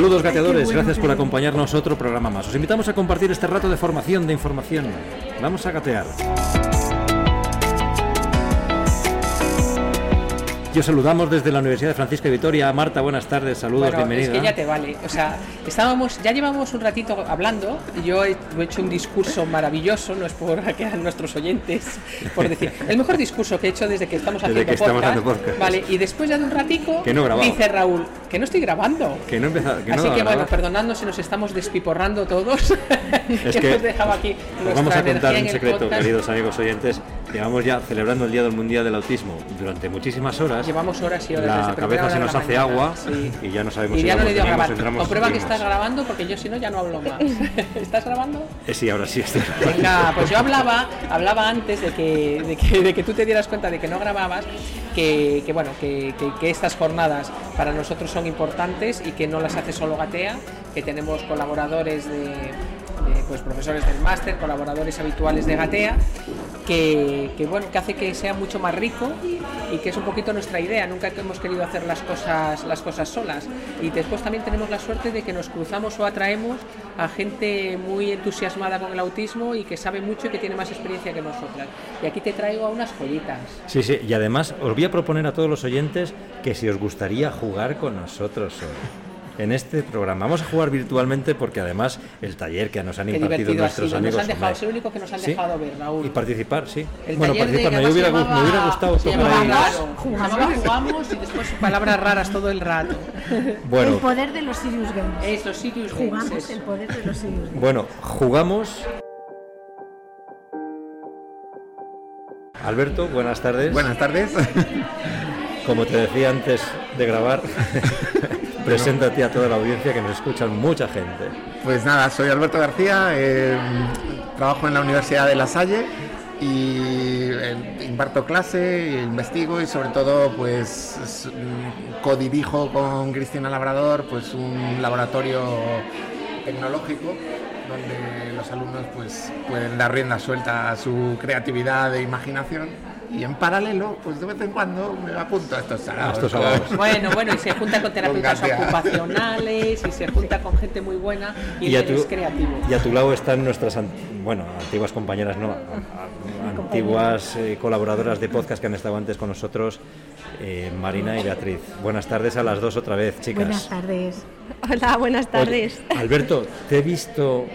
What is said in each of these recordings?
Saludos gateadores, gracias por acompañarnos otro programa más. Os invitamos a compartir este rato de formación, de información. Vamos a gatear. Yo saludamos desde la Universidad de Francisco de Vitoria. Marta, buenas tardes, saludos, Bueno, bienvenida. es que ya te vale. O sea, estábamos, ya llevamos un ratito hablando. y Yo he, he hecho un discurso maravilloso, no es por que a nuestros oyentes, por decir, el mejor discurso que he hecho desde que estamos Desde haciendo que estamos podcast. haciendo podcast. Vale, y después ya de un ratico, Que no he grabado. dice Raúl, que no estoy grabando. Que no que no Así que bueno, perdonadnos si nos estamos despiporrando todos. Es que dejado aquí Os vamos a contar un secreto, podcast. queridos amigos oyentes. Llevamos ya celebrando el Día del Mundial del Autismo durante muchísimas horas. Llevamos horas y horas La desde cabeza se nos hace mañana. agua Sí. y ya no sabemos Y si ya no le dio grabar. Comprueba que estás grabando porque yo si no ya no hablo más. ¿Estás grabando? Eh, sí, ahora sí estoy. Venga, pues yo hablaba, hablaba antes de que, de que, de que tú te dieras cuenta de que no grababas, que, que bueno, que, que- que estas jornadas para nosotros son importantes y que no las hace solo Gatea, que tenemos colaboradores de, de, pues, profesores del máster, colaboradores habituales de Gatea, que, que, bueno, que hace que sea mucho más rico y que es un poquito nuestra idea. Nunca hemos querido hacer las cosas, las cosas solas. Y después también tenemos la suerte de que nos cruzamos o atraemos a gente muy entusiasmada con el autismo y que sabe mucho y que tiene más experiencia que nosotras. Y aquí te traigo a unas joyitas. Sí, sí, y además os voy a proponer a todos los oyentes que si os gustaría jugar con nosotros hoy. En este programa vamos a jugar virtualmente porque además el taller que nos han Qué impartido nuestros amigos Nos han dejado, es el único que nos han ¿Sí? dejado ver, Raúl. y participar, sí. El bueno, participar, me hubiera, gu- me llamaba- hubiera gustado tocar llamaba ahí. raro. Jugamos. Llamaba jugamos y después palabras raras todo el rato. El poder de los Sirius Games. Eso, Sirius Games, Jugamos eso. el poder de los Sirius Games. bueno, jugamos. Alberto, buenas tardes. Buenas tardes. Como te decía antes de grabar, preséntate a toda la audiencia que nos escuchan mucha gente. Pues nada, soy Alberto García, eh, trabajo en la Universidad de La Salle y eh, imparto clase, investigo y sobre todo pues mm, codirijo con Cristina Labrador pues un laboratorio tecnológico donde los alumnos pues pueden dar rienda suelta a su creatividad e imaginación y en paralelo pues de vez en cuando me apunto a estos saraos. Bueno, bueno, y se junta con terapeutas ocupacionales y se junta con gente muy buena y, a él tu, es creativo. y a tu lado están nuestras bueno, antiguas compañeras, no, a- a- antiguas eh, colaboradoras de podcast que han estado antes con nosotros, eh, Marina y Beatriz. Buenas tardes a las dos otra vez, chicas. Buenas tardes. Hola, buenas Oye, tardes. Alberto, te he visto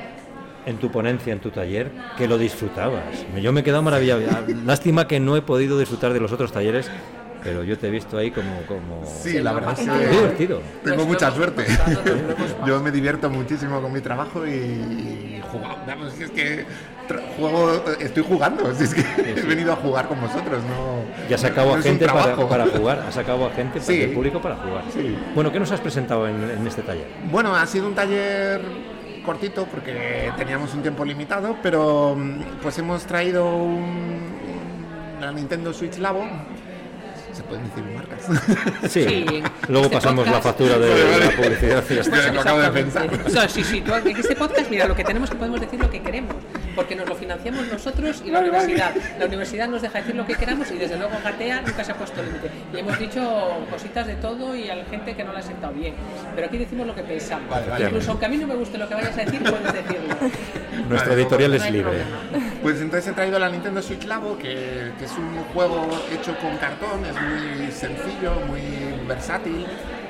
en tu ponencia, en tu taller, que lo disfrutabas. Yo me he quedado maravillado. Lástima que no he podido disfrutar de los otros talleres, pero yo te he visto ahí como... como... Sí, la verdad es que divertido. tengo mucha suerte. Yo me divierto muchísimo con mi trabajo y. Vamos, es que juego, estoy jugando. si es que he venido a jugar con vosotros, no. Y has sacado no a gente para, para jugar, has sacado a gente Sí. del público para jugar. Sí. Bueno, ¿qué nos has presentado en, en este taller? Bueno, ha sido un taller cortito porque teníamos un tiempo limitado, pero mm, pues hemos traído un, la Nintendo Switch Labo. Se pueden decir marcas. Sí, Sí, luego este pasamos la podcast- factura de, Vale, vale. la publicidad y ya está. Lo acabo de Exactamente. pensar. O sea, sí, sí, tú en este podcast, mira, lo que tenemos que podemos decir lo que queremos, porque nos lo financiamos nosotros y la universidad. La universidad nos deja decir lo que queramos y desde luego Gatea nunca se ha puesto límite. Y hemos dicho cositas de todo y a la gente que no la ha sentado bien. Pero aquí decimos lo que pensamos. Vale, vale. Incluso aunque a mí no me guste lo que vayas a decir, puedes decirlo. Nuestra editorial No es libre. problema. Pues entonces he traído la Nintendo Switch Labo, que, que es un juego hecho con cartón, es muy sencillo, muy versátil.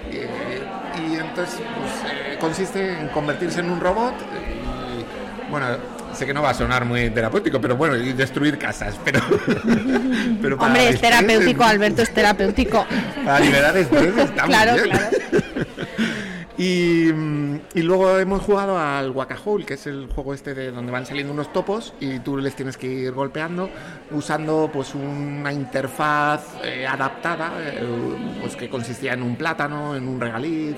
eh, y entonces pues, eh, consiste en convertirse en un robot y, bueno, sé que no va a sonar muy terapéutico, pero bueno, y destruir casas, pero... Hombre, es terapéutico, Alberto, es terapéutico. Para liberar estrés está Claro, muy bien. claro. Y, mm, y luego hemos jugado al Wacahole, que es el juego este de donde van saliendo unos topos y tú les tienes que ir golpeando usando pues una interfaz eh, adaptada, eh, pues que consistía en un plátano, en un regaliz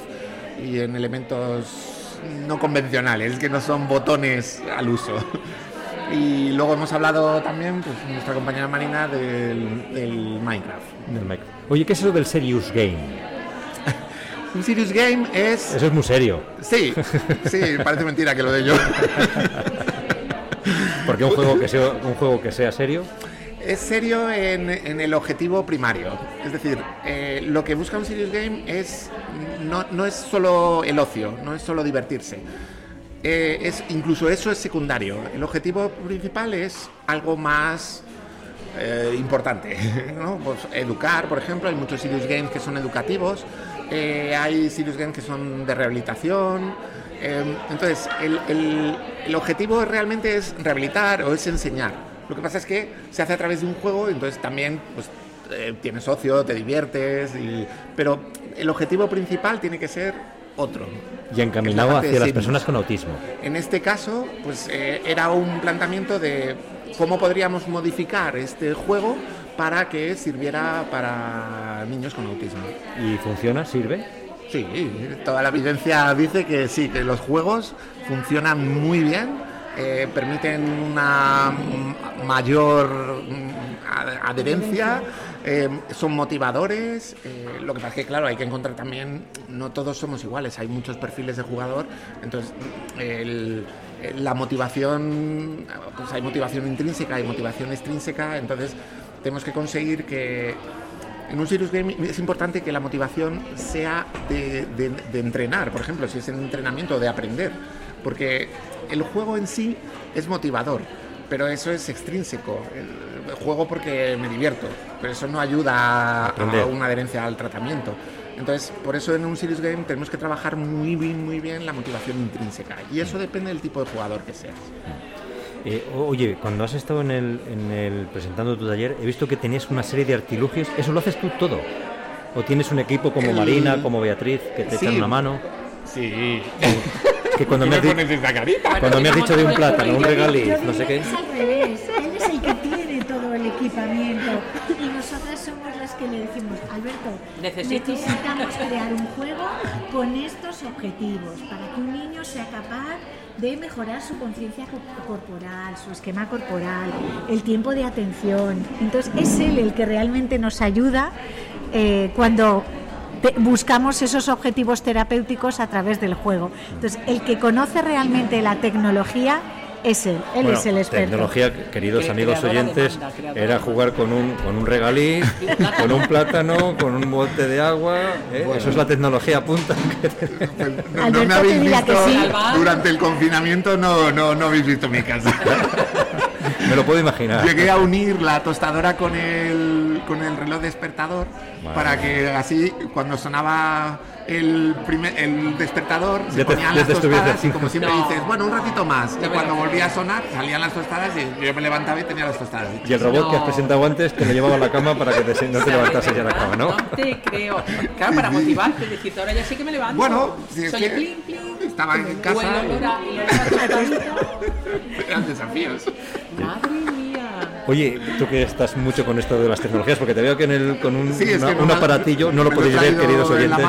y en elementos no convencionales, que no son botones al uso. Y luego hemos hablado también, pues nuestra compañera Marina. Del Minecraft. Oye, ¿qué es eso del Serious Game? Un Serious Game es... Eso es muy serio. Sí, sí, parece mentira que lo de yo. Porque un juego que sea, un juego que sea serio es serio en, en, el objetivo primario. Es decir, eh, lo que busca un serious game es no, no, es solo el ocio, no es solo divertirse. Eh, es, incluso eso es secundario. El objetivo principal es algo más eh, importante. ¿no? Pues educar, por ejemplo, hay muchos serious games que son educativos, eh, hay serious games que son de rehabilitación. entonces, el, el, el objetivo realmente es rehabilitar o es enseñar. Lo que pasa es que se hace a través de un juego, entonces también pues, eh, tienes socio, te diviertes, y... pero el objetivo principal tiene que ser otro. Y encaminado hacia las personas con autismo. En este caso, pues eh, era un planteamiento de cómo podríamos modificar este juego para que sirviera para niños con autismo. ¿Y funciona? ¿Sirve? Sí, toda la evidencia dice que sí, que los juegos funcionan muy bien eh, permiten una mayor adherencia, eh, son motivadores. Eh, lo que pasa es que, claro, hay que encontrar también, no todos somos iguales, hay muchos perfiles de jugador, entonces la motivación, pues hay motivación intrínseca, hay motivación extrínseca, entonces tenemos que conseguir que en un serious game es importante que la motivación sea de, de, entrenar, por ejemplo, si es en entrenamiento, de aprender, porque el juego en sí es motivador, pero eso es extrínseco. El juego porque me divierto, pero eso no ayuda a, una adherencia al tratamiento. Entonces, por eso en un serious game tenemos que trabajar muy bien, muy bien la motivación intrínseca. Y eso depende del tipo de jugador que seas. Eh, oye, cuando has estado en el, en el presentando tu taller, he visto que tenías una serie de artilugios. ¿Eso lo haces tú todo? ¿O tienes un equipo como Marina, como Beatriz, que te echan una mano? Sí. que cuando me, has, cuando me has dicho de un plátano, un regaliz, no sé qué. Es al revés, él es el que tiene todo el equipamiento y nosotras somos las que le decimos, Alberto, necesitamos crear un juego con estos objetivos para que un niño sea capaz de mejorar su conciencia corporal, su esquema corporal, el tiempo de atención. Entonces es él el que realmente nos ayuda eh, cuando buscamos esos objetivos terapéuticos a través del juego. Entonces, el que conoce realmente la tecnología es él, él es el experto. Tecnología, queridos amigos oyentes, era jugar con un, con un regalí, con un plátano, con un bote de agua. ¿eh? Eso es la tecnología punta. no, me habéis visto durante el confinamiento, no, no, no habéis visto mi casa. me lo puedo imaginar. Llegué a unir la tostadora con el, con el reloj despertador para que así cuando sonaba el, primer, el despertador se ponían las tostadas y como siempre dices, bueno, un ratito más. Y cuando volvía a sonar salían las tostadas y yo me levantaba y tenía las tostadas. Y el robot que has presentado antes te lo llevaba a la cama para que te, no te levantases ya a la cama, ¿no? No te creo. Claro, para motivarte, decir, ahora ya sí que me levanto. Bueno, si es que estaba en casa. Eran desafíos. Madre mía. Oye, tú que estás mucho con esto de las tecnologías, porque te veo que en el, con un, un aparatillo, no lo podéis ver, queridos oyentes.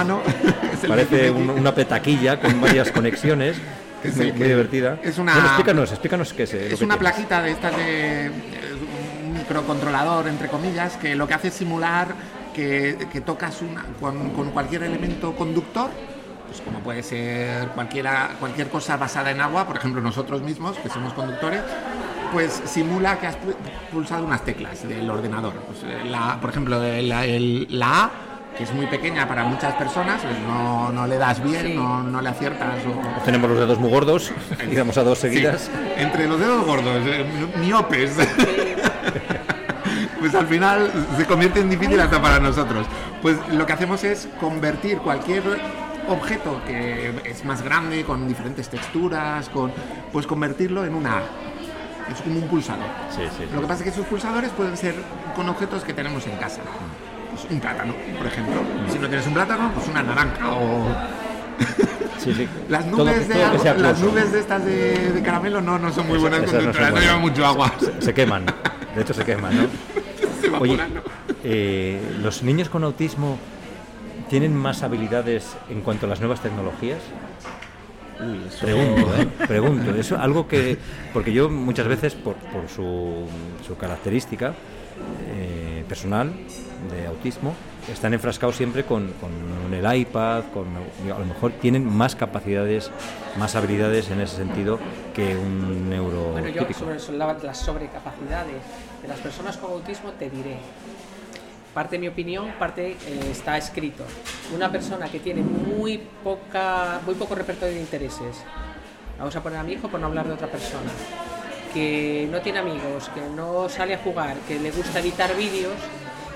Parece una petaquilla con varias conexiones. Es muy, divertida. Es una, explícanos, explícanos qué es. Eh, es una plaquita de estas de un microcontrolador, entre comillas, que lo que hace es simular que, que tocas una, con, con, cualquier elemento conductor, pues como puede ser cualquiera, cualquier cosa basada en agua, por ejemplo nosotros mismos, que somos conductores, pues simula que has pulsado unas teclas del ordenador. Pues, eh, la, por ejemplo, la, el, la A que es muy pequeña para muchas personas, pues no, no le das bien, no, no, le aciertas. O... Tenemos los dedos muy gordos y damos a dos seguidas. Sí. Entre los dedos gordos, eh, miopes. pues al final se convierte en difícil hasta para nosotros. Pues lo que hacemos es convertir cualquier objeto que es más grande, con diferentes texturas, con, pues convertirlo en una A. Es como un pulsador. Sí, sí, lo que pasa es que esos pulsadores pueden ser con objetos que tenemos en casa. Pues un plátano, por ejemplo. Si no tienes un plátano, pues una naranja o... Sí, sí. Las nubes, todo, todo de, las nubes de estas de, de, caramelo no, no son muy buenas conductoras, no, no, llevan mucho agua. Se, se, queman, de hecho se queman, ¿no? se Oye, eh, ¿los niños con autismo tienen más habilidades en cuanto a las nuevas tecnologías? Pregunto, ¿eh? Pregunto. Es algo que. Porque yo muchas veces, por, su, su característica eh, personal de autismo, están enfrascados siempre con, el iPad, con, a lo mejor tienen más capacidades, más habilidades en ese sentido que un neuro. Bueno, yo sobre las sobrecapacidades de las personas con autismo te diré. Parte de mi opinión, parte eh, está escrito. Una persona que tiene muy poca, muy poco repertorio de intereses. Vamos a poner a mi hijo por no hablar de otra persona que no tiene amigos, que no sale a jugar, que le gusta editar vídeos,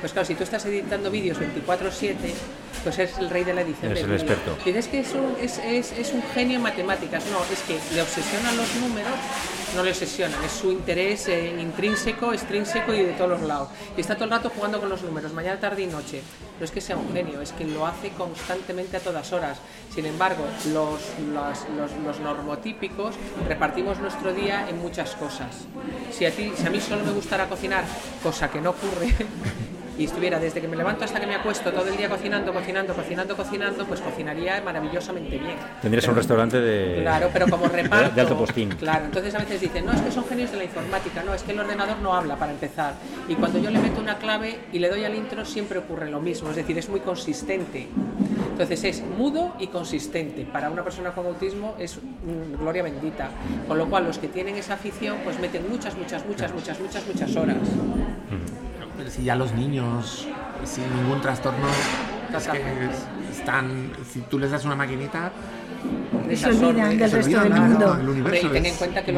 pues claro, si tú estás editando vídeos 24/7, pues es el rey de la edición. Es el experto. Dices que es un, es, es, es un genio en matemáticas. No, es que le obsesionan los números, no le obsesionan, es su interés eh, intrínseco, extrínseco y de todos los lados. Y está todo el rato jugando con los números, mañana, tarde y noche. No es que sea un genio, es que lo hace constantemente a todas horas. Sin embargo, los, los, los, los normotípicos repartimos nuestro día en muchas cosas. Si a, ti, si a mí solo me gustara cocinar, cosa que no ocurre, y estuviera desde que me levanto hasta que me acuesto todo el día cocinando, cocinando, cocinando, cocinando, pues cocinaría maravillosamente bien. Tendrías un restaurante de. Claro, pero como reparto. de alto postín. Claro, entonces a veces dicen, no, es que son genios de la informática, no, es que el ordenador no habla para empezar. Y cuando yo le meto una clave y le doy al intro, siempre ocurre lo mismo, es decir, es muy consistente. Entonces es mudo y consistente. Para una persona con autismo es gloria bendita. Con lo cual los que tienen esa afición pues meten muchas, muchas, muchas, muchas, muchas, muchas horas si ya los niños sin ningún trastorno están, si tú les das una maquinita, se olvidan del resto del mundo. ten en cuenta que,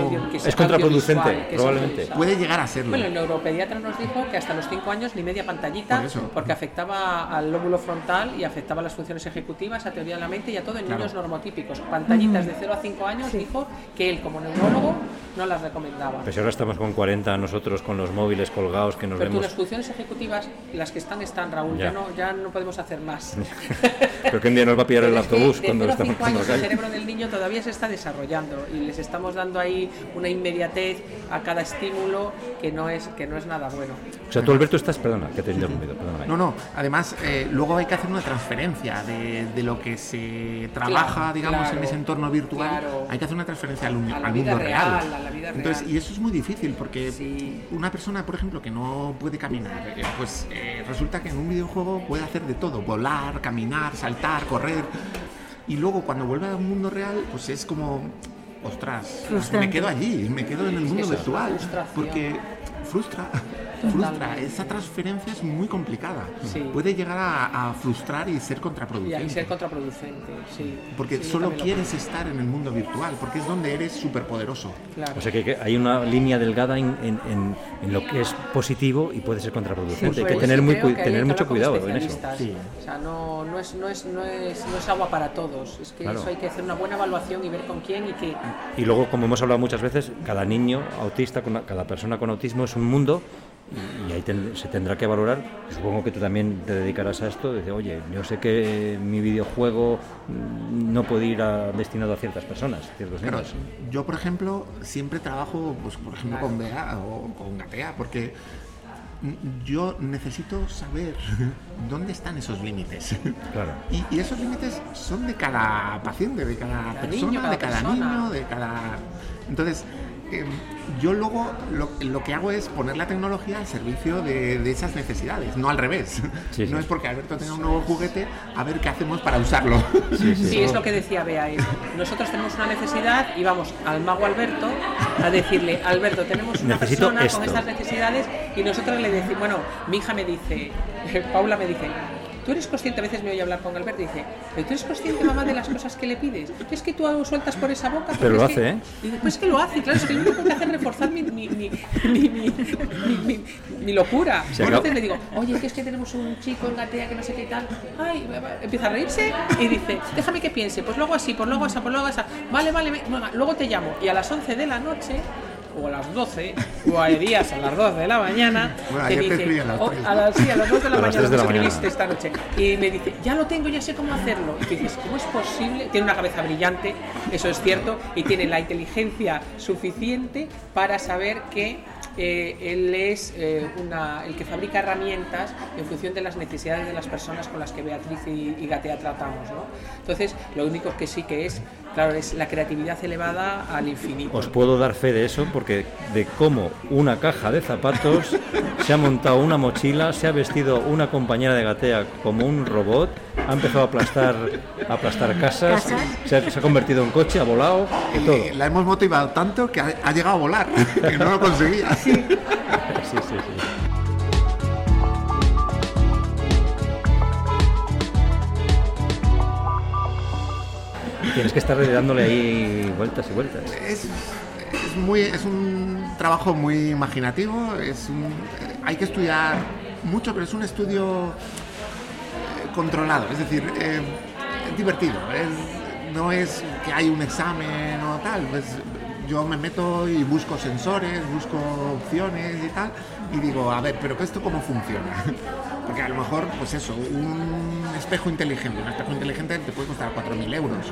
es contraproducente, probablemente. Puede llegar a serlo. Bueno, el neuropediatra nos dijo que hasta los 5 años ni media pantallita, porque afectaba al lóbulo frontal y afectaba las funciones ejecutivas, a teoría de la mente y a todo en niños normotípicos. Pantallitas de 0 a 5 años dijo que él, como neurólogo, no las recomendaba. Pues ahora estamos con 40 nosotros con los móviles colgados que nos Pero vemos. las funciones ejecutivas, las que están, están, Raúl, ya, no, ya no podemos hacer más. Pero que un día nos va a pillar el autobús cuando estamos la El cerebro del niño todavía se está desarrollando y les estamos dando ahí una inmediatez a cada estímulo que no es, que no es nada bueno. O sea, tú Alberto estás, perdona, que te he interrumpido, No, no, además eh, luego hay que hacer una transferencia de, de lo que se trabaja, digamos, en ese entorno virtual, hay que hacer una transferencia al, mundo real. Entonces, y eso es muy difícil porque una persona, por ejemplo, que no puede caminar, eh, pues eh, resulta que en un videojuego puede hacer de todo, volar, caminar, saltar, correr. Y luego cuando vuelve al mundo real, pues es como, ostras, me quedo allí, me quedo en el mundo virtual. Porque frustra frustra. Esa transferencia es muy complicada. Puede llegar a, frustrar y ser contraproducente. Y ser contraproducente, sí. Porque solo quieres estar en el mundo virtual, porque es donde eres súper poderoso. O sea que, hay una línea delgada en, en, en, lo que es positivo y puede ser contraproducente. hay que tener, muy, tener mucho cuidado en eso. O sea, no, no, es, no, es, no, es, no es agua para todos. Es que eso hay que hacer una buena evaluación y ver con quién y qué. Y luego, como hemos hablado muchas veces, cada niño autista, cada persona con autismo es un mundo y ahí se tendrá que valorar. Supongo que tú también te dedicarás a esto, de oye, yo sé que mi videojuego no puede ir destinado a ciertas personas, ciertos Yo, por ejemplo, siempre trabajo, pues, por ejemplo, con BEA o con GATEA, porque yo necesito saber dónde están esos límites. Claro. Y, esos límites son de cada paciente, de cada, persona, de cada niño, de cada... Entonces, Em, yo luego lo, que hago es poner la tecnología al servicio de, esas necesidades, no al revés. no es porque Alberto tenga un nuevo juguete, a ver qué hacemos para usarlo. Sí, es lo que decía Bea. Nosotros tenemos una necesidad y vamos al mago Alberto a decirle, Alberto, tenemos una persona con estas necesidades y nosotros le decimos, bueno, mi hija me dice, Paula me dice, tú eres consciente, a veces me oye hablar con Alberto y dice, pero tú eres consciente, mamá, de las cosas que le pides. Es que tú sueltas por esa boca. Pero lo hace, ¿eh? Y después que lo hace, claro, es que lo único que hace es reforzar mi, mi, mi, mi locura. Entonces le digo, oye, que es que tenemos un chico en Gatea que no sé qué tal. Ay, empieza a reírse y dice, déjame que piense, pues luego así, pues luego así, pues luego así. Vale, vale, luego te llamo. Y a las 11 de la noche o a las 12, o hay días a las 12 de la mañana, bueno, te dice, a, las oh, a, las, sí, a las 2 de la mañana, de la mañana. esta noche, y me dice, ya lo tengo, ya sé cómo hacerlo. Y dices, ¿cómo es posible? Tiene una cabeza brillante, eso es cierto, y tiene la inteligencia suficiente para saber que eh, él es eh, una, el que fabrica herramientas en función de las necesidades de las personas con las que Beatriz y, Gatea tratamos. ¿no? Entonces, lo único que sí que es Claro, es la creatividad elevada al infinito. Os puedo dar fe de eso porque de cómo una caja de zapatos se ha montado una mochila, se ha vestido una compañera de gatea como un robot, ha empezado a aplastar, a aplastar casas, se ha, convertido en coche, ha volado y todo. La hemos motivado tanto que ha, llegado a volar, que no lo conseguía. sí, sí, sí. Tienes que estar dándole ahí vueltas y vueltas. Es, muy, es un trabajo muy imaginativo, es hay que estudiar mucho, pero es un estudio eh, controlado, es decir, eh, es divertido. no es que hay un examen o tal, pues yo me meto y busco sensores, busco opciones y tal, y digo, a ver, pero ¿esto cómo funciona? Porque a lo mejor, pues eso, un espejo inteligente, un espejo inteligente te puede costar 4.000 euros.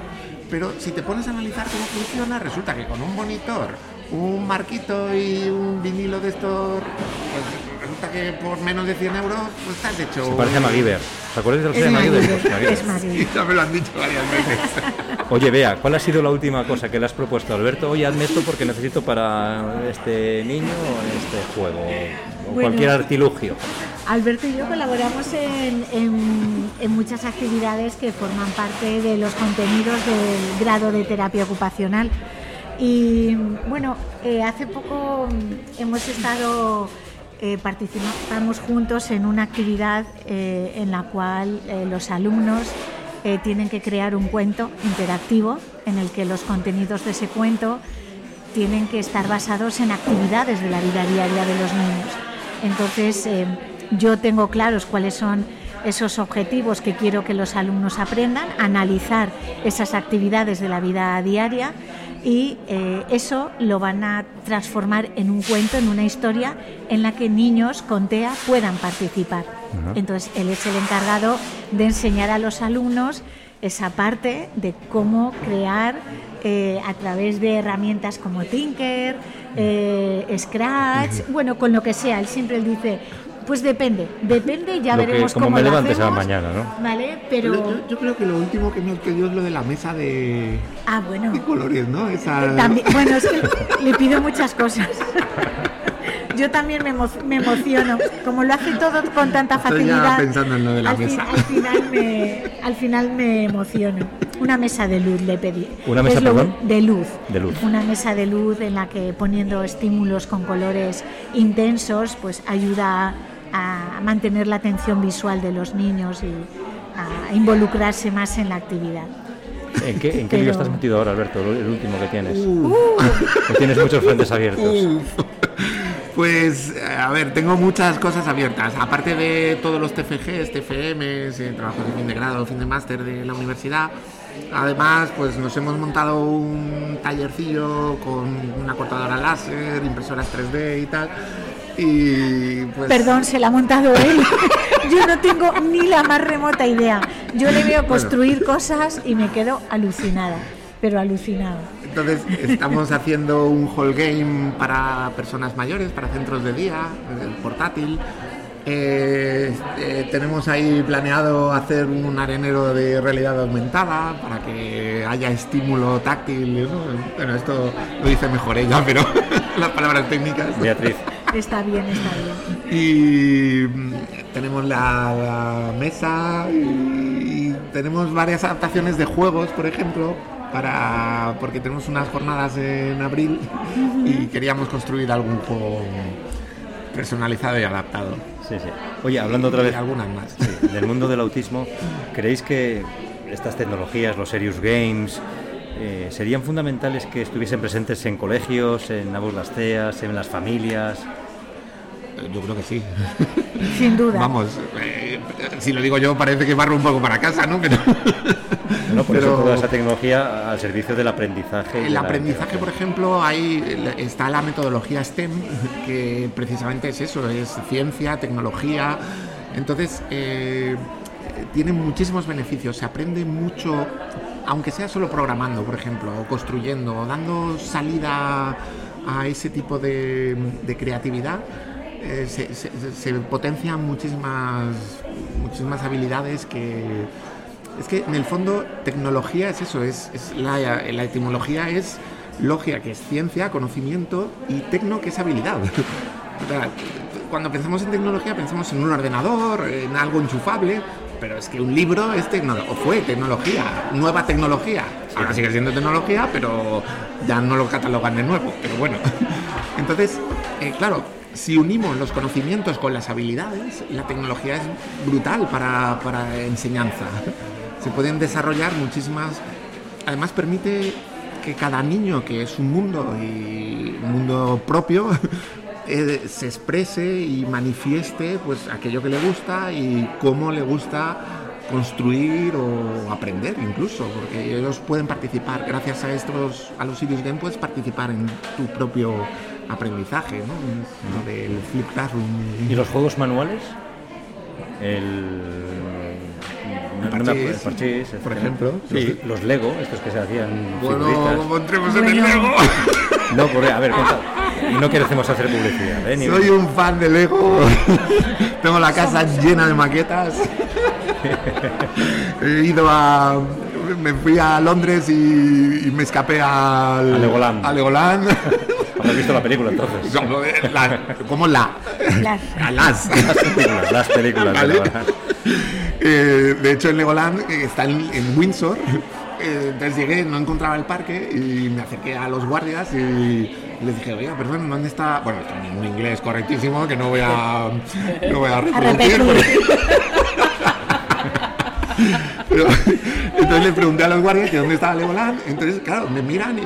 Pero si te pones a analizar cómo funciona, resulta que con un monitor, un marquito y un vinilo de estos, pues que por menos de 100 euros, pues estás hecho... Se parece a MacGyver. ¿Te acuerdas del de MacGyver? Es MacGyver. ya me lo han dicho varias veces. Oye, vea, ¿cuál ha sido la última cosa que le has propuesto, Alberto? Oye, hazme esto porque necesito para este niño este juego o cualquier artilugio. Alberto y yo colaboramos en, muchas actividades que forman parte de los contenidos del grado de terapia ocupacional. Y bueno, eh, hace poco hemos estado, eh, participamos juntos en una actividad eh, en la cual los alumnos tienen que crear un cuento interactivo en el que los contenidos de ese cuento tienen que estar basados en actividades de la vida diaria de los niños. Entonces, yo tengo claros cuáles son esos objetivos que quiero que los alumnos aprendan, analizar esas actividades de la vida diaria y eh, eso lo van a transformar en un cuento, en una historia en la que niños con TEA puedan participar. Entonces, él es el encargado de enseñar a los alumnos esa parte de cómo crear eh, a través de herramientas como Tinker, eh, Scratch, bueno, con lo que sea. Él siempre dice, pues depende, depende, ya veremos como cómo me levantes a la mañana, ¿no? Vale, pero... Yo, creo que lo último que me pedido es lo de la mesa de... Ah, bueno. De colores, ¿no? Esa... bueno, es que le pido muchas cosas. Yo también me, me, emociono. Como lo hace todo con tanta facilidad. pensando en lo de la mesa. al, final me, al final me emociono. Una mesa de luz le pedí. ¿Una mesa, perdón? De luz. De luz. Una mesa de luz en la que poniendo estímulos con colores intensos, pues ayuda a mantener la atención visual de los niños y a involucrarse más en la actividad. ¿En qué, en qué estás metido ahora, Alberto? El último que tienes. Uh. tienes muchos frentes abiertos. Pues, a ver, tengo muchas cosas abiertas. Aparte de todos los TFGs, TFMs, eh, trabajos de fin de grado, fin de máster de la universidad, además, pues nos hemos montado un tallercillo con una cortadora láser, impresoras 3D y tal y pues... Perdón, se la ha montado él. Yo no tengo ni la más remota idea. Yo le veo construir cosas y me quedo alucinada, pero alucinada. Entonces estamos haciendo un hall game para personas mayores, para centros de día, portátil. Eh, eh, tenemos ahí planeado hacer un arenero de realidad aumentada para que haya estímulo táctil. Bueno, esto lo dice mejor ella, pero las palabras técnicas. Beatriz. Está bien, está bien. Y mm, tenemos la, mesa y tenemos varias adaptaciones de juegos, por ejemplo, para porque tenemos unas jornadas en abril y queríamos construir algún juego personalizado y adaptado. Sí, sí. Oye, hablando otra vez algunas más. del mundo del autismo, ¿creéis que estas tecnologías, los serious games, eh, serían fundamentales que estuviesen presentes en colegios, en las TEAS, en las familias? Yo creo que sí. Sin duda. Vamos, eh, si lo digo yo parece que barro un poco para casa, ¿no? Pero, no, por eso toda esa tecnología al servicio del aprendizaje. El aprendizaje, por ejemplo, ahí está la metodología STEM, que precisamente es eso, es ciencia, tecnología. Entonces, eh, tiene muchísimos beneficios, se aprende mucho, aunque sea solo programando, por ejemplo, o construyendo, o dando salida a ese tipo de, de creatividad eh, se, potencian muchísimas, muchísimas habilidades que, Es que en el fondo tecnología es eso, es, la, la, etimología es logia, que es ciencia, conocimiento, y tecno, que es habilidad. Cuando pensamos en tecnología pensamos en un ordenador, en algo enchufable, pero es que un libro es tecnología, o fue tecnología, nueva tecnología. Ahora sigue siendo tecnología, pero ya no lo catalogan de nuevo, pero bueno. Entonces, eh, claro, si unimos los conocimientos con las habilidades, la tecnología es brutal para, para enseñanza. Se pueden desarrollar muchísimas... Además permite que cada niño, que es un mundo y un mundo propio, eh, se exprese y manifieste pues aquello que le gusta y cómo le gusta construir o aprender incluso, porque ellos pueden participar, gracias a estos, a los Sirius Game, puedes participar en tu propio aprendizaje, ¿no? Del flip classroom. ¿Y los juegos manuales? El parchís, por ejemplo. Los, Lego, estos que se hacían. Bueno, como entremos en el Lego. No, a ver, Y no queremos hacer publicidad, ¿eh? Soy un fan de Lego. Tengo la casa llena de maquetas. He ido a. Me fui a Londres y, me escapé al, a Legoland. A Legoland. ¿Has visto la película entonces? ¿Cómo la? Las. Las. Las películas. Las películas eh, de hecho, en Legoland eh, está en, Windsor. Eh, entonces llegué, no encontraba el parque y me acerqué a los guardias y les dije, oiga, perdón, ¿dónde está? Bueno, en un inglés correctísimo que no voy a, no voy a reproducir. entonces le pregunté a los guardias que dónde estaba Legoland. Entonces, claro, me miran y,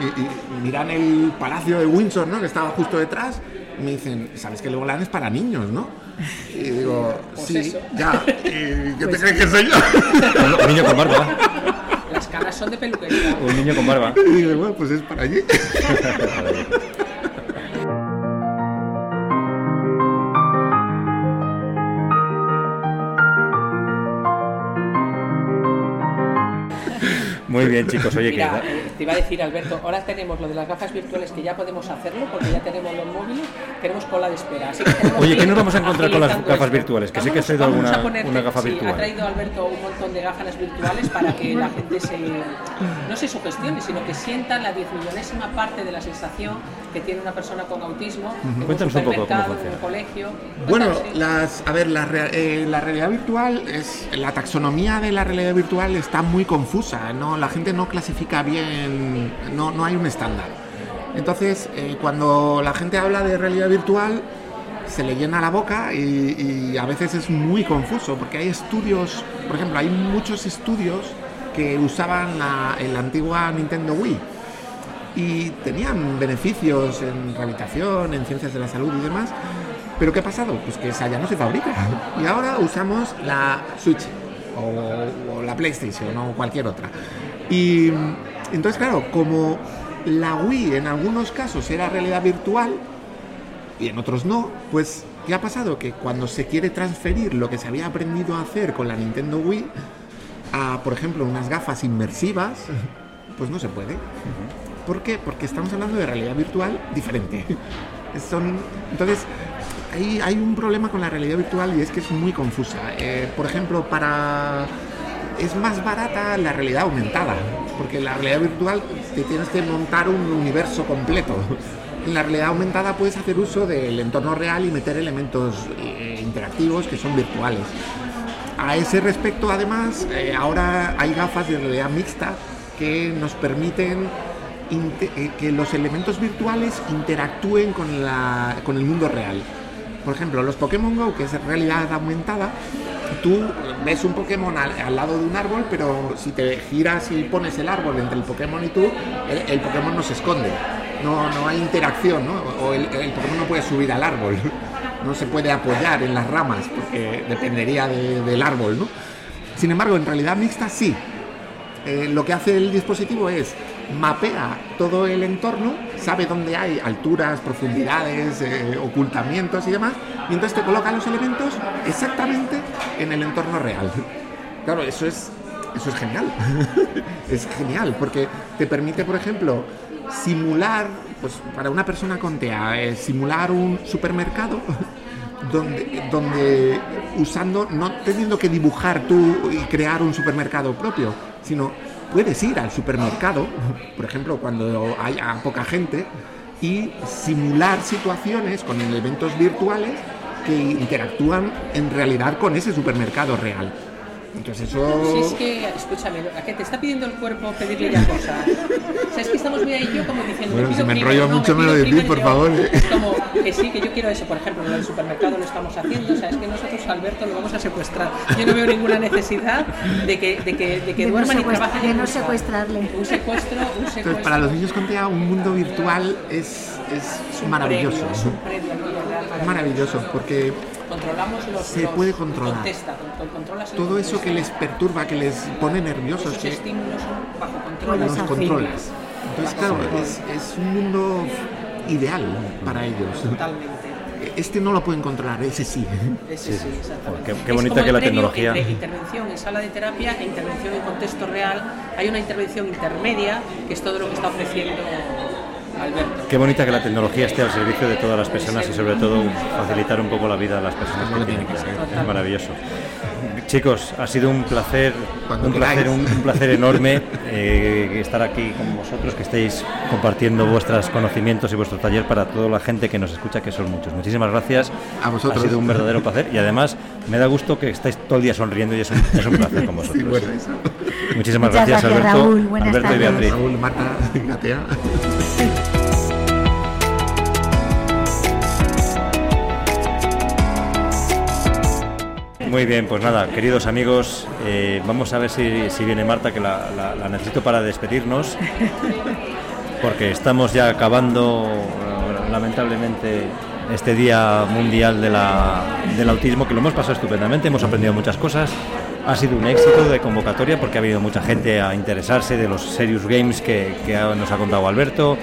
miran el palacio de Windsor, ¿no? Que estaba justo detrás. Y me dicen, ¿sabes que Legoland es para niños, no? Y digo, pues sí, ya. ¿Y qué te pues crees que soy yo? Un niño con barba. Las caras son de peluquería. Un niño con barba. Y digo, bueno, pues es para allí. Muy bien, chicos. Oye, Mira, eh, te iba a decir, Alberto, ahora tenemos lo de las gafas virtuales que ya podemos hacerlo porque ya tenemos los móviles, tenemos cola de espera. Oye, ¿qué nos vamos a encontrar con las gafas virtuales? Que sé que has traído alguna una gafa sí, virtual. Ha traído Alberto un montón de gafas virtuales para que la gente se no se sugestione, sino que sienta la diez millonésima parte de la sensación que tiene una persona con autismo en Cuéntanos un, poco cómo en un colegio. Bueno, las, a ver, la, eh, la realidad virtual es la taxonomía de la realidad virtual está muy confusa, ¿no? La gente no clasifica bien, no, no hay un estándar. Entonces, eh, cuando la gente habla de realidad virtual, se le llena la boca y, a veces es muy confuso, porque hay estudios, por ejemplo, hay muchos estudios que usaban la, la antigua Nintendo Wii y tenían beneficios en rehabilitación, en ciencias de la salud y demás. Pero ¿qué ha pasado? Pues que esa ya no se fabrica. Y ahora usamos la Switch o, la PlayStation o cualquier otra. Y entonces, claro, como la Wii en algunos casos era realidad virtual y en otros no, pues ¿qué ha pasado? Que cuando se quiere transferir lo que se había aprendido a hacer con la Nintendo Wii a, por ejemplo, unas gafas inmersivas, pues no se puede. ¿Por qué? Porque estamos hablando de realidad virtual diferente. Son, entonces, hay, hay un problema con la realidad virtual y es que es muy confusa. Eh, por ejemplo, para es más barata la realidad aumentada, porque la realidad virtual te tienes que montar un universo completo. En la realidad aumentada puedes hacer uso del entorno real y meter elementos eh, interactivos que son virtuales. A ese respecto, además, eh, ahora hay gafas de realidad mixta que nos permiten eh, que los elementos virtuales interactúen con, la, con el mundo real. Por ejemplo, los Pokémon Go, que es realidad aumentada, tú ves un Pokémon al, lado de un árbol, pero si te giras y pones el árbol entre el Pokémon y tú, el, Pokémon no se esconde. No, no hay interacción, ¿no? O el, Pokémon no puede subir al árbol, no se puede apoyar en las ramas, porque dependería del árbol, ¿no? Sin embargo, en realidad mixta sí. Eh, lo que hace el dispositivo es mapea todo el entorno, sabe dónde hay alturas, profundidades, eh, ocultamientos y demás, y entonces te coloca los elementos exactamente en el entorno real. Claro, eso es, eso es genial. es genial, porque te permite, por ejemplo, simular, pues para una persona con TEA, eh, simular un supermercado, donde, donde usando, no teniendo que dibujar tú y crear un supermercado propio, sino puedes ir al supermercado, por ejemplo, cuando haya poca gente, y simular situaciones con elementos virtuales que interactúan en realidad con ese supermercado real. Entonces eso... Si es que, escúchame, ¿a qué te está pidiendo el cuerpo pedirle ya cosas? O sea, es que estamos muy ahí yo como diciendo... Bueno, si me enrollo mucho me, lo decís, por favor. ¿eh? Es como que sí, que yo quiero eso. Por ejemplo, en el supermercado lo estamos haciendo. O sea, es que nosotros, Alberto, lo vamos a secuestrar. Yo no veo ninguna necesidad de que, de que, de que duerman y trabajen. De no secuestrarle. Un secuestro, un secuestro. Entonces, para los niños con TEA, un mundo virtual es, es, maravilloso. es un premio, es maravilloso porque controlamos los, se puede controlar. contesta, todo eso que les perturba que les pone nerviosos Esos que estímulos son bajo control. Los controlas entonces claro es, es, un mundo ideal para ellos. Totalmente. Este no lo pueden controlar, ese sí. Ese sí, exactamente. Qué, qué bonita que la tecnología. Entre intervención en sala de terapia e intervención en contexto real, hay una intervención intermedia, que es todo lo que está ofreciendo. Qué bonita que la tecnología esté al servicio de todas las personas y sobre todo facilitar un poco la vida a las personas que tienen que hacer. Es maravilloso. Chicos, ha sido un placer, un placer, un, placer enorme eh, estar aquí con vosotros, que estéis compartiendo vuestros conocimientos y vuestro taller para toda la gente que nos escucha, que son muchos. Muchísimas gracias. A vosotros. Ha sido un verdadero placer y además me da gusto que estáis todo el día sonriendo y es un, es un placer con vosotros. Sí, bueno, Muchísimas gracias, gracias, Alberto, Raúl. Alberto y. Beatriz. Raúl, Marta, Gatea. Muy bien, pues nada, queridos amigos, eh, vamos a ver si, viene Marta, que la, la- necesito para despedirnos, porque estamos ya acabando, eh, lamentablemente, este Día Mundial de la- del Autismo, que lo hemos pasado estupendamente, hemos aprendido muchas cosas, ha sido un éxito de convocatoria porque ha habido mucha gente a interesarse de los Serious Games que, nos ha contado Alberto,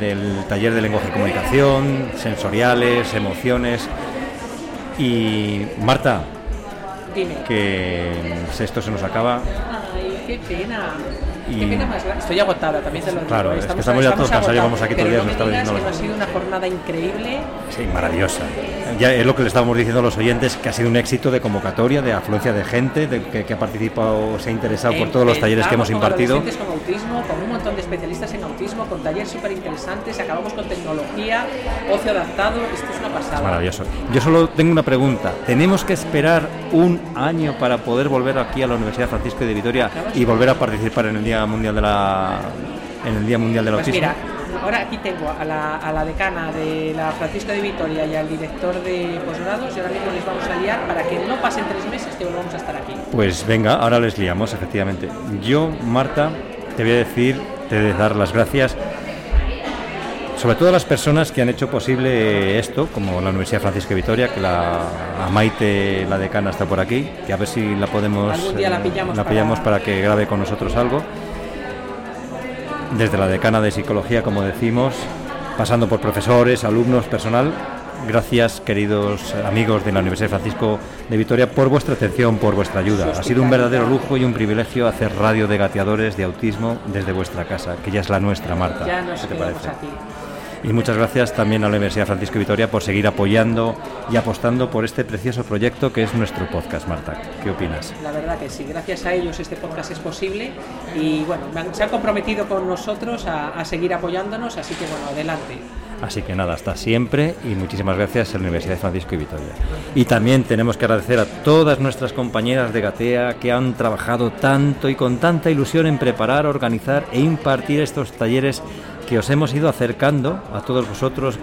del taller de lenguaje y comunicación, sensoriales, emociones. Y Marta, Dime. que esto se nos acaba. Ay, qué pena. Y- Qué pena más. Estoy agotada, también te lo digo. Claro, ¿eh? es que estamos ya todos cansados, llevamos aquí todo el día, no no ha sido una jornada increíble. Sí, maravillosa. Ya es lo que le estábamos diciendo a los oyentes, que ha sido un éxito de convocatoria, de afluencia de gente, de que, que ha participado, se ha interesado por todos los talleres que hemos impartido. Con autismo, con un montón de especialistas en autismo, con talleres súper interesantes, acabamos con tecnología, ocio adaptado, esto es una pasada. Es maravilloso. Yo solo tengo una pregunta. ¿Tenemos que esperar un año para poder volver aquí a la Universidad Francisco de Vitoria y volver a participar en el Día Mundial de la en el Día Mundial del Pues Autismo? mira, ahora aquí tengo a la, a la decana de la Francisco de Vitoria y al director de posgrados y ahora mismo les vamos a liar para que no pasen tres meses que volvamos a estar aquí. Pues venga, ahora les liamos, efectivamente. Yo, Marta, te voy a decir, te voy a dar las gracias, sobre todo a las personas que han hecho posible esto, como la Universidad Francisco de Vitoria, que la Maite, la decana, está por aquí, que a ver si la podemos, Algún día la eh, pillamos la pillamos para- para que grabe con nosotros algo. Desde la decana de psicología, como decimos, pasando por profesores, alumnos, personal. Gracias, queridos amigos de la Universidad Francisco de Vitoria, por vuestra atención, por vuestra ayuda. Ha sido un verdadero lujo y un privilegio hacer radio de gateadores de autismo desde vuestra casa, que ya es la nuestra, Marta. Ya nos ¿Qué te parece? aquí. Y muchas gracias también a la Universidad Francisco Vitoria por seguir apoyando y apostando por este precioso proyecto que es nuestro podcast, Marta. ¿Qué opinas? La verdad que sí, gracias a ellos este podcast es posible y bueno, se han comprometido con nosotros a, a seguir apoyándonos, así que bueno, adelante. Así que nada, hasta siempre y muchísimas gracias a la Universidad de Francisco y Vitoria. Y también tenemos que agradecer a todas nuestras compañeras de Gatea que han trabajado tanto y con tanta ilusión en preparar, organizar e impartir estos talleres que os hemos ido acercando a todos vosotros,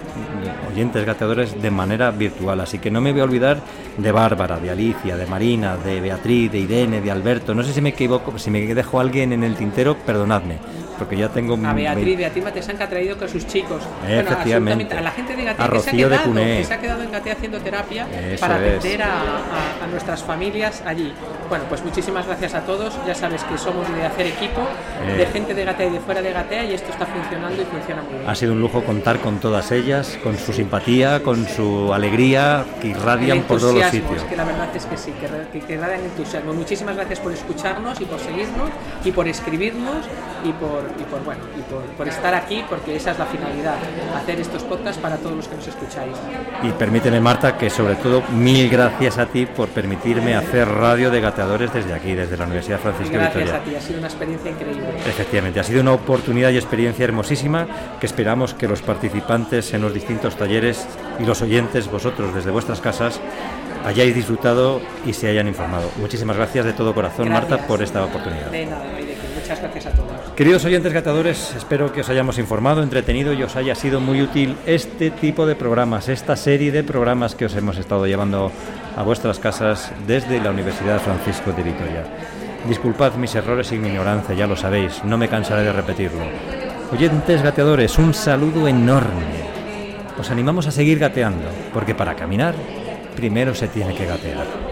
oyentes gateadores, de manera virtual. Así que no me voy a olvidar de Bárbara, de Alicia, de Marina, de Beatriz, de Irene, de Alberto. No sé si me equivoco, si me dejo alguien en el tintero, perdonadme, porque ya tengo... A Beatriz, Beatriz Matesan que ha traído con sus chicos. Bueno, Efectivamente. absolutamente. a la gente de Gatea A que se, ha de quedado, que se ha quedado en Gatea haciendo terapia Eso para atender a, a- a nuestras familias allí. Bueno, pues muchísimas gracias a todos. Ya sabes que somos de hacer equipo, de Eh. gente de Gatea y de fuera de Gatea y esto está funcionando y funciona muy bien. Ha sido un lujo contar con todas ellas, con su simpatía, con su alegría que irradian por todos los sitios. Que la verdad es que sí, que, que, que irradian entusiasmo. Muchísimas gracias por escucharnos y por seguirnos y por escribirnos y por, por, bueno, y por, estar aquí, porque esa es la finalidad, hacer estos podcasts para todos los que nos escucháis. Y permíteme, Marta, que sobre todo mil gracias a ti por permitirme hacer radio de gateadores desde aquí, desde la Universidad Francisco Gracias a ti, ha sido una experiencia increíble. Efectivamente, ha sido una oportunidad y experiencia hermosísima que esperamos que los participantes en los distintos talleres y los oyentes, vosotros desde vuestras casas, hayáis disfrutado y se hayan informado. Muchísimas gracias de todo corazón, Marta, por esta oportunidad. De nada, Muchas gracias a todos. Queridos oyentes gatadores, espero que os hayamos informado, entretenido y os haya sido muy útil este tipo de programas, esta serie de programas que os hemos estado llevando a vuestras casas desde la Universidad Francisco de Vitoria. Disculpad mis errores y mi ignorancia, ya lo sabéis, no me cansaré de repetirlo. Oyentes gateadores, un saludo enorme. Os animamos a seguir gateando, porque para caminar primero se tiene que gatear.